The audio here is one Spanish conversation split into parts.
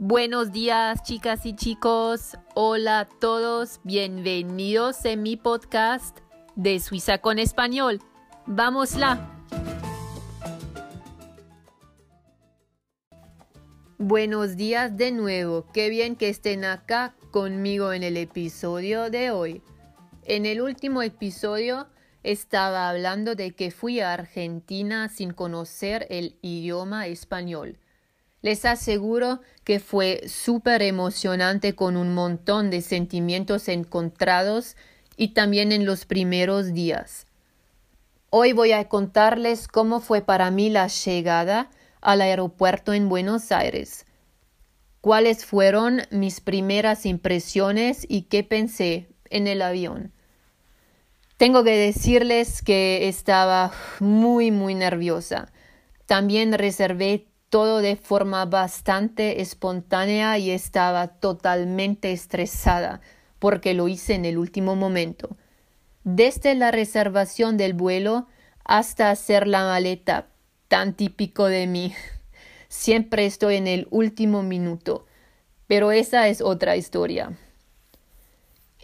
Buenos días, chicas y chicos. Hola a todos. Bienvenidos en mi podcast de Suiza con Español. Vámosla. Buenos días de nuevo. Qué bien que estén acá conmigo en el episodio de hoy. En el último episodio estaba hablando de que fui a Argentina sin conocer el idioma español. Les aseguro que fue súper emocionante con un montón de sentimientos encontrados y también en los primeros días. Hoy voy a contarles cómo fue para mí la llegada al aeropuerto en Buenos Aires, cuáles fueron mis primeras impresiones y qué pensé en el avión. Tengo que decirles que estaba muy, muy nerviosa. También reservé todo de forma bastante espontánea y estaba totalmente estresada porque lo hice en el último momento. Desde la reservación del vuelo hasta hacer la maleta, tan típico de mí. Siempre estoy en el último minuto, pero esa es otra historia.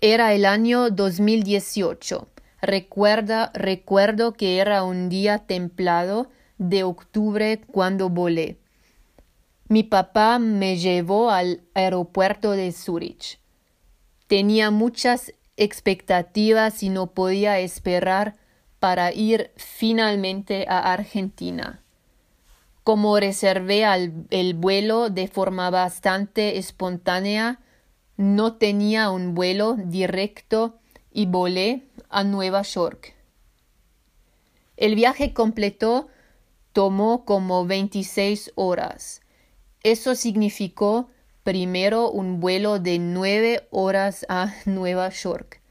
Era el año 2018. Recuerda, recuerdo que era un día templado de octubre cuando volé. Mi papá me llevó al aeropuerto de Zurich. Tenía muchas expectativas y no podía esperar para ir finalmente a Argentina. Como reservé el vuelo de forma bastante espontánea, no tenía un vuelo directo y volé a Nueva York. El viaje completo tomó como 26 horas. Eso significó primero un vuelo de nueve horas a Nueva York.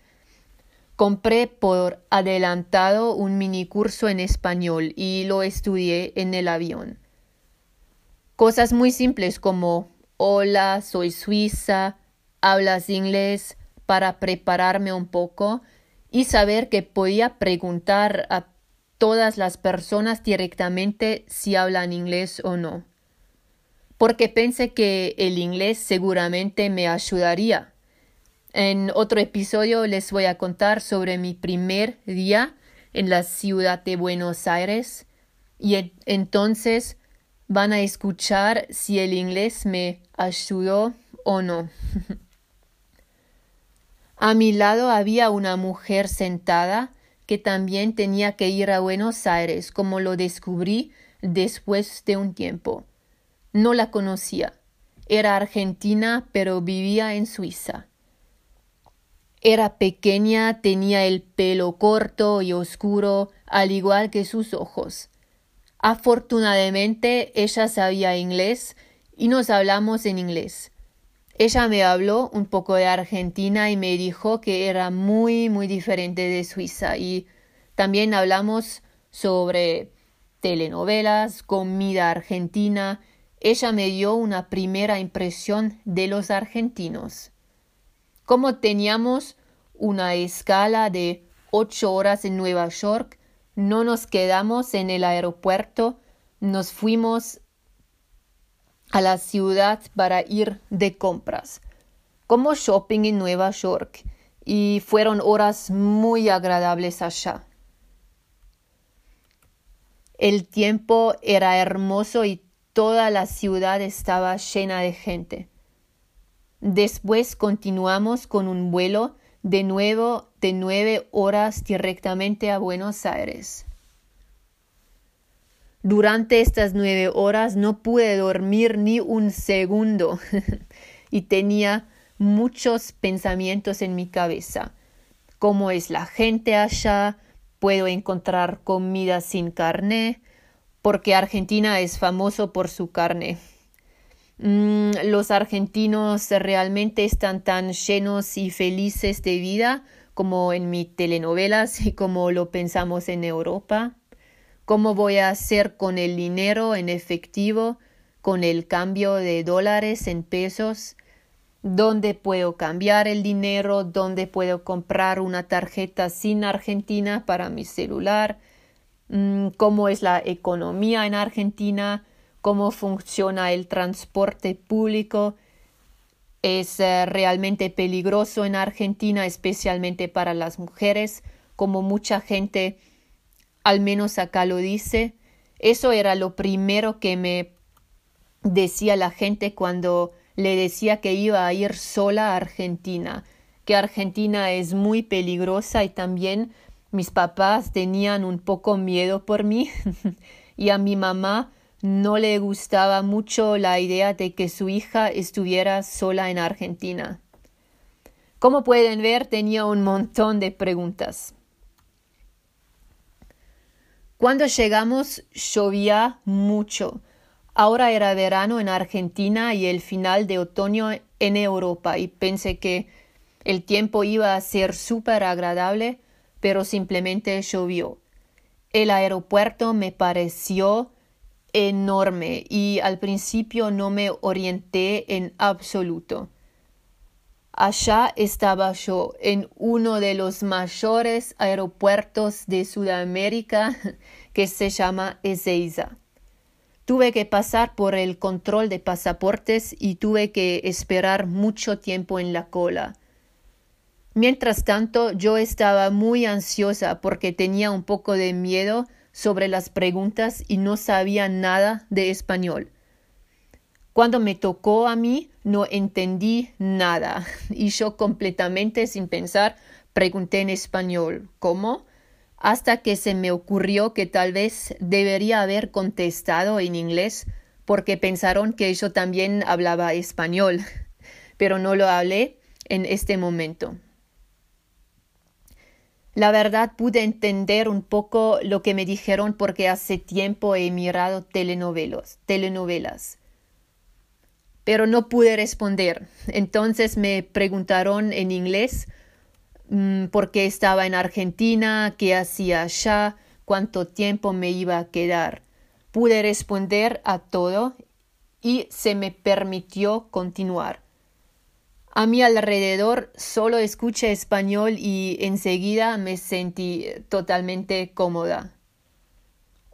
Compré por adelantado un minicurso en español y lo estudié en el avión. Cosas muy simples como Hola, soy suiza, hablas inglés, para prepararme un poco y saber que podía preguntar a todas las personas directamente si hablan inglés o no. Porque pensé que el inglés seguramente me ayudaría. En otro episodio les voy a contar sobre mi primer día en la ciudad de Buenos Aires y entonces van a escuchar si el inglés me ayudó o no. a mi lado había una mujer sentada también tenía que ir a Buenos Aires, como lo descubrí después de un tiempo. No la conocía. Era argentina, pero vivía en Suiza. Era pequeña, tenía el pelo corto y oscuro, al igual que sus ojos. Afortunadamente ella sabía inglés y nos hablamos en inglés. Ella me habló un poco de Argentina y me dijo que era muy, muy diferente de Suiza y también hablamos sobre telenovelas, comida argentina. Ella me dio una primera impresión de los argentinos. Como teníamos una escala de ocho horas en Nueva York, no nos quedamos en el aeropuerto, nos fuimos a la ciudad para ir de compras, como shopping en Nueva York, y fueron horas muy agradables allá. El tiempo era hermoso y toda la ciudad estaba llena de gente. Después continuamos con un vuelo de nuevo de nueve horas directamente a Buenos Aires. Durante estas nueve horas no pude dormir ni un segundo y tenía muchos pensamientos en mi cabeza. ¿Cómo es la gente allá? ¿Puedo encontrar comida sin carne? Porque Argentina es famoso por su carne. Mm, los argentinos realmente están tan llenos y felices de vida como en mis telenovelas y como lo pensamos en Europa. ¿Cómo voy a hacer con el dinero en efectivo, con el cambio de dólares en pesos? ¿Dónde puedo cambiar el dinero? ¿Dónde puedo comprar una tarjeta sin Argentina para mi celular? Mm, ¿Cómo es la economía en Argentina? cómo funciona el transporte público. Es eh, realmente peligroso en Argentina, especialmente para las mujeres, como mucha gente, al menos acá lo dice. Eso era lo primero que me decía la gente cuando le decía que iba a ir sola a Argentina, que Argentina es muy peligrosa y también mis papás tenían un poco miedo por mí y a mi mamá no le gustaba mucho la idea de que su hija estuviera sola en Argentina. Como pueden ver, tenía un montón de preguntas. Cuando llegamos llovía mucho. Ahora era verano en Argentina y el final de otoño en Europa y pensé que el tiempo iba a ser súper agradable, pero simplemente llovió. El aeropuerto me pareció enorme y al principio no me orienté en absoluto. Allá estaba yo, en uno de los mayores aeropuertos de Sudamérica, que se llama Ezeiza. Tuve que pasar por el control de pasaportes y tuve que esperar mucho tiempo en la cola. Mientras tanto, yo estaba muy ansiosa porque tenía un poco de miedo sobre las preguntas y no sabía nada de español. Cuando me tocó a mí, no entendí nada y yo completamente sin pensar pregunté en español ¿cómo? hasta que se me ocurrió que tal vez debería haber contestado en inglés porque pensaron que yo también hablaba español, pero no lo hablé en este momento. La verdad pude entender un poco lo que me dijeron porque hace tiempo he mirado telenovelas, telenovelas. Pero no pude responder. Entonces me preguntaron en inglés mm, por qué estaba en Argentina, qué hacía allá, cuánto tiempo me iba a quedar. Pude responder a todo y se me permitió continuar. A mi alrededor solo escuché español y enseguida me sentí totalmente cómoda.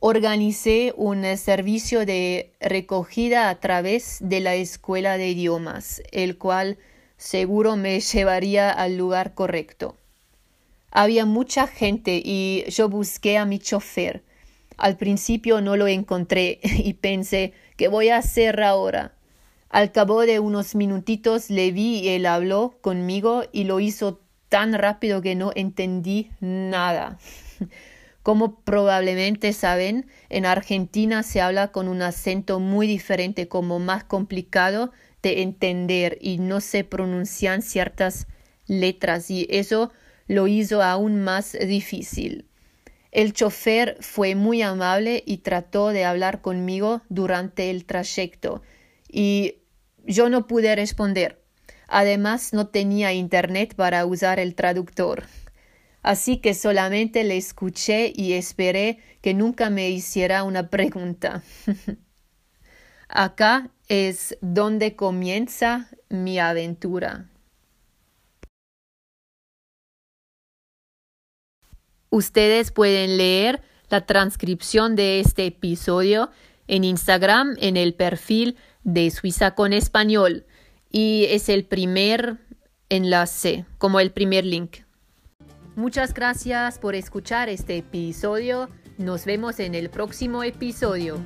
Organicé un servicio de recogida a través de la escuela de idiomas, el cual seguro me llevaría al lugar correcto. Había mucha gente y yo busqué a mi chofer. Al principio no lo encontré y pensé ¿qué voy a hacer ahora? Al cabo de unos minutitos le vi y él habló conmigo y lo hizo tan rápido que no entendí nada. Como probablemente saben, en Argentina se habla con un acento muy diferente, como más complicado de entender y no se pronuncian ciertas letras y eso lo hizo aún más difícil. El chofer fue muy amable y trató de hablar conmigo durante el trayecto y yo no pude responder. Además, no tenía internet para usar el traductor. Así que solamente le escuché y esperé que nunca me hiciera una pregunta. Acá es donde comienza mi aventura. Ustedes pueden leer la transcripción de este episodio en Instagram en el perfil de Suiza con español y es el primer enlace, como el primer link. Muchas gracias por escuchar este episodio. Nos vemos en el próximo episodio.